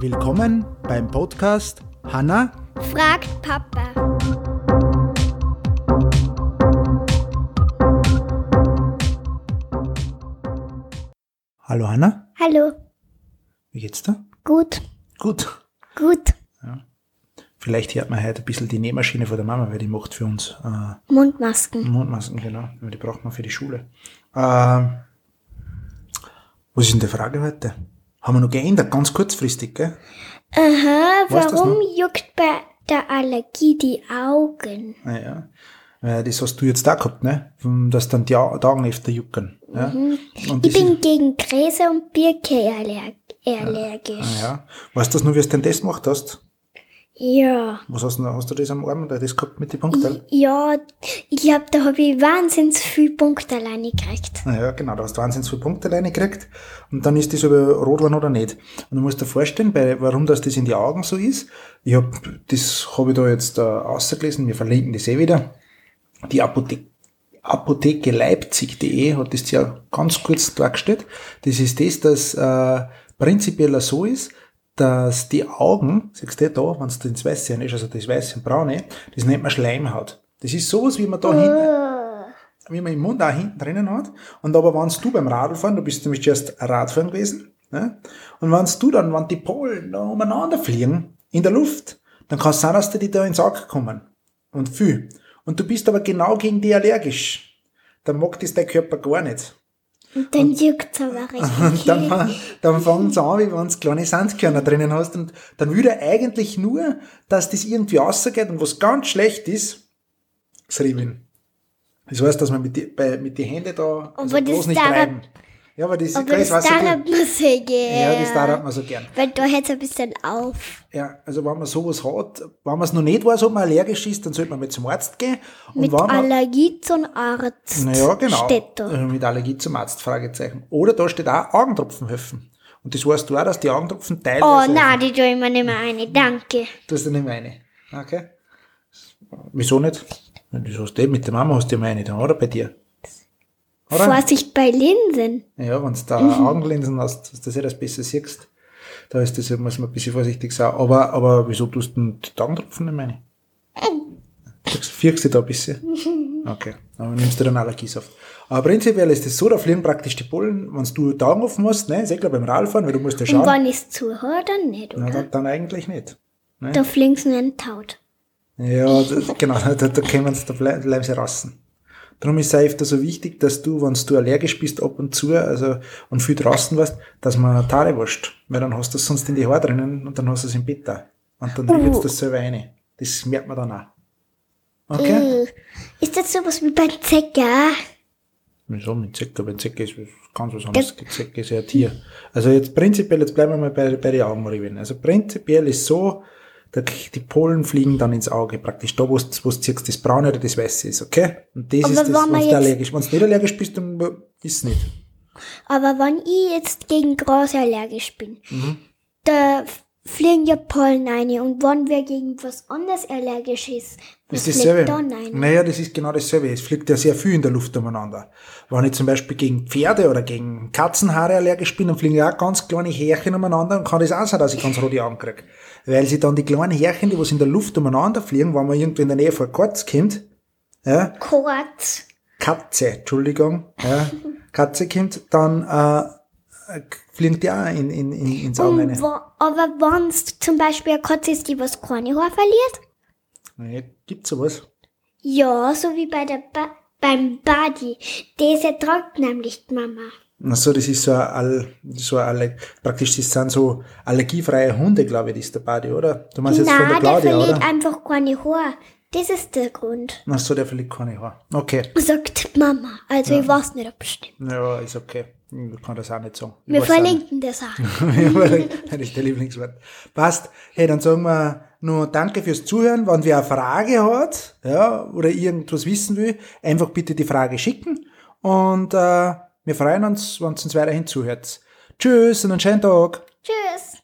Willkommen beim Podcast Hanna. Fragt Papa. Hallo Hanna, Hallo. wie geht's dir? Gut. Gut. Gut. Vielleicht hört man heute ein bisschen die Nähmaschine von der Mama, weil die macht für uns äh, Mundmasken. Mondmasken, genau. Die braucht man für die Schule. Äh, was ist denn die Frage heute? Haben wir noch geändert, ganz kurzfristig, gell? Aha, Weißt warum juckt bei der Allergie die Augen? Naja. Äh, das hast du jetzt da gehabt, ne? Dass dann die Au- Augen öfter jucken. Ja? Mhm. Ich das bin gegen Gräser und Birke allerg allergisch. ist, ja. Weißt du das nur, wie du den Test gemacht hast? Ja. Was hast du, hast du das am Arm oder das gehabt mit den Punkten? Ja, ich glaube, da habe ich wahnsinnig viel Punkte alleine gekriegt. Ja, genau, da hast du wahnsinnig viele Punkte alleine gekriegt und dann ist das aber rot geworden oder nicht. Und du musst dir vorstellen, bei, warum das, das in die Augen so ist. Ich hab, das habe ich da jetzt äh, ausgelesen, wir verlinken das eh wieder. Die Apotheke, Apotheke Leipzig.de hat das ja ganz kurz dargestellt. Das ist das, dass äh, prinzipiell so ist, dass die Augen, siehst du da, wenn du ins Weiße ist, also das Weiße und Braune, das nennt man Schleimhaut. Das ist sowas, wie man da hinten, wie man im Mund auch hinten drinnen hat. Und aber wenn du beim Radfahren, du bist nämlich erst Radfahren gewesen, ne? und wenn du dann, wenn die Polen da umeinander fliegen, in der Luft, dann kann es sein, dass die da ins Auge kommen. Und viel. Und du bist aber genau gegen die allergisch. Dann mag das dein Körper gar nicht. Und dann juckt es aber richtig. dann, dann fängt es an, wie wenn du kleine Sandkörner drinnen hast. Und dann will er eigentlich nur, dass das irgendwie rausgeht. Und was ganz schlecht ist, das Ribbeln. Das heißt, dass man mit die, bei, mit die Händen da also Aber bloß nicht dauert- reiben. Ja, aber das, Aber das weiß ich dauert gut. mir sehr gern. Ja, das dauert man so gern. Weil da hört es ein bisschen auf. Ja, also wenn man sowas hat, wenn man es noch nicht weiß, ob man allergisch ist, dann sollte man mal zum Arzt gehen. Und Mit Allergie zum Arzt. naja, genau. Steht da. Äh, Mit Allergie zum Arzt, Fragezeichen. Oder da steht auch Augentropfen helfen. Und das weißt du auch, dass die Augentropfen Oh, teilweise... nein, die tue ich mir nicht mehr eine. Danke. Du hast ja nicht mehr eine. Okay. Wieso nicht? Das hast du eh mit der Mama hast du mal eine da, oder? Bei dir. Oder? Vorsicht bei Linsen. Ja, wenn du da Augenlinsen hast, dass du das besser siehst, da ist das, muss man ein bisschen vorsichtig sein. Aber, aber wieso tust du denn die Augentropfen nicht meine? Fürchst du da ein bisschen? Okay. Aber nimmst du dann Allergiesaft. Aber prinzipiell ist es so, da fliegen praktisch die Pollen, wenn du die Augen offen hast, ne, ist eh klar beim Radfahren, weil du musst ja Und schauen. wenn ich es zuhöre, dann nicht, Na, oder? dann, dann eigentlich nicht. Ne? Da fliegen sie in den Taut. Ja, das, genau, da, da können sie, da blei- bleiben sie rassen. Darum ist es auch öfter so wichtig, dass du, wenn du allergisch bist, ab und zu, also, und viel draußen warst, dass man Haare wascht. Weil dann hast du es sonst in die Haare drinnen und dann hast du es im Bett da. Und dann riebst du das selber rein. Das merkt man dann auch. Okay? Äh, Ist das sowas wie bei Zecker? Wieso mit Zecke? Bei Zecke ist ganz was anderes. Zecke ist ja ein Tier. Also jetzt prinzipiell, jetzt bleiben wir mal bei, bei den Augenrieben. Also prinzipiell ist so, die Pollen fliegen dann ins Auge, praktisch da, wo du siehst, das Braune oder das Weiße ist, okay? Und das Aber ist das, wenn du allergisch Wenn du nicht allergisch bist, dann ist es nicht. Aber wenn ich jetzt gegen Gras allergisch bin, Mhm. da fliegen ja Pollen rein. Und wenn wer gegen was anderes allergisch ist, was ist fliegt dasselbe. dann rein? Naja, das ist genau dasselbe. Es fliegt ja sehr viel in der Luft umeinander. Wenn ich zum Beispiel gegen Pferde oder gegen Katzenhaare allergisch bin, dann fliegen ja auch ganz kleine Härchen umeinander und kann das auch sein, dass ich ganz rote Augen krieg. Weil sie dann die kleinen Härchen, die was in der Luft umeinander fliegen, wenn man irgendwie in der Nähe von Katz kommt, ja, Kurz. Katze, Entschuldigung, ja, Katze kommt, dann äh, die auch in, in, in, ins Auge wo, aber wenn es zum Beispiel eine Katze ist, die was keine Haar verliert, Ja, gibt's sowas? ja, so wie bei der ba beim Badi, ja trocken, nämlich die Mama. Ach so, das ist so ein, All, so Alle, praktisch, das sind so allergiefreie Hunde, glaube ich, das ist der Badi, oder? Du meinst jetzt von der Nein, der Claudia, verliert oder? einfach keine Haar. Das ist der Grund. Ach so, der verliert keine Haare. Okay. Sagt Mama. Also ich weiß nicht, ob es stimmt. Ja, ist okay. Ich kann das auch nicht sagen. Ich Wir verlinken das auch. das ist der Lieblingswort. Passt. Hey, dann sagen wir nur Danke fürs Zuhören. Wenn wer eine Frage hat, ja, oder irgendwas wissen will, einfach bitte die Frage schicken. Und äh, wir freuen uns, wenn ihr uns weiterhin zuhört. Tschüss und einen schönen Tag. Tschüss.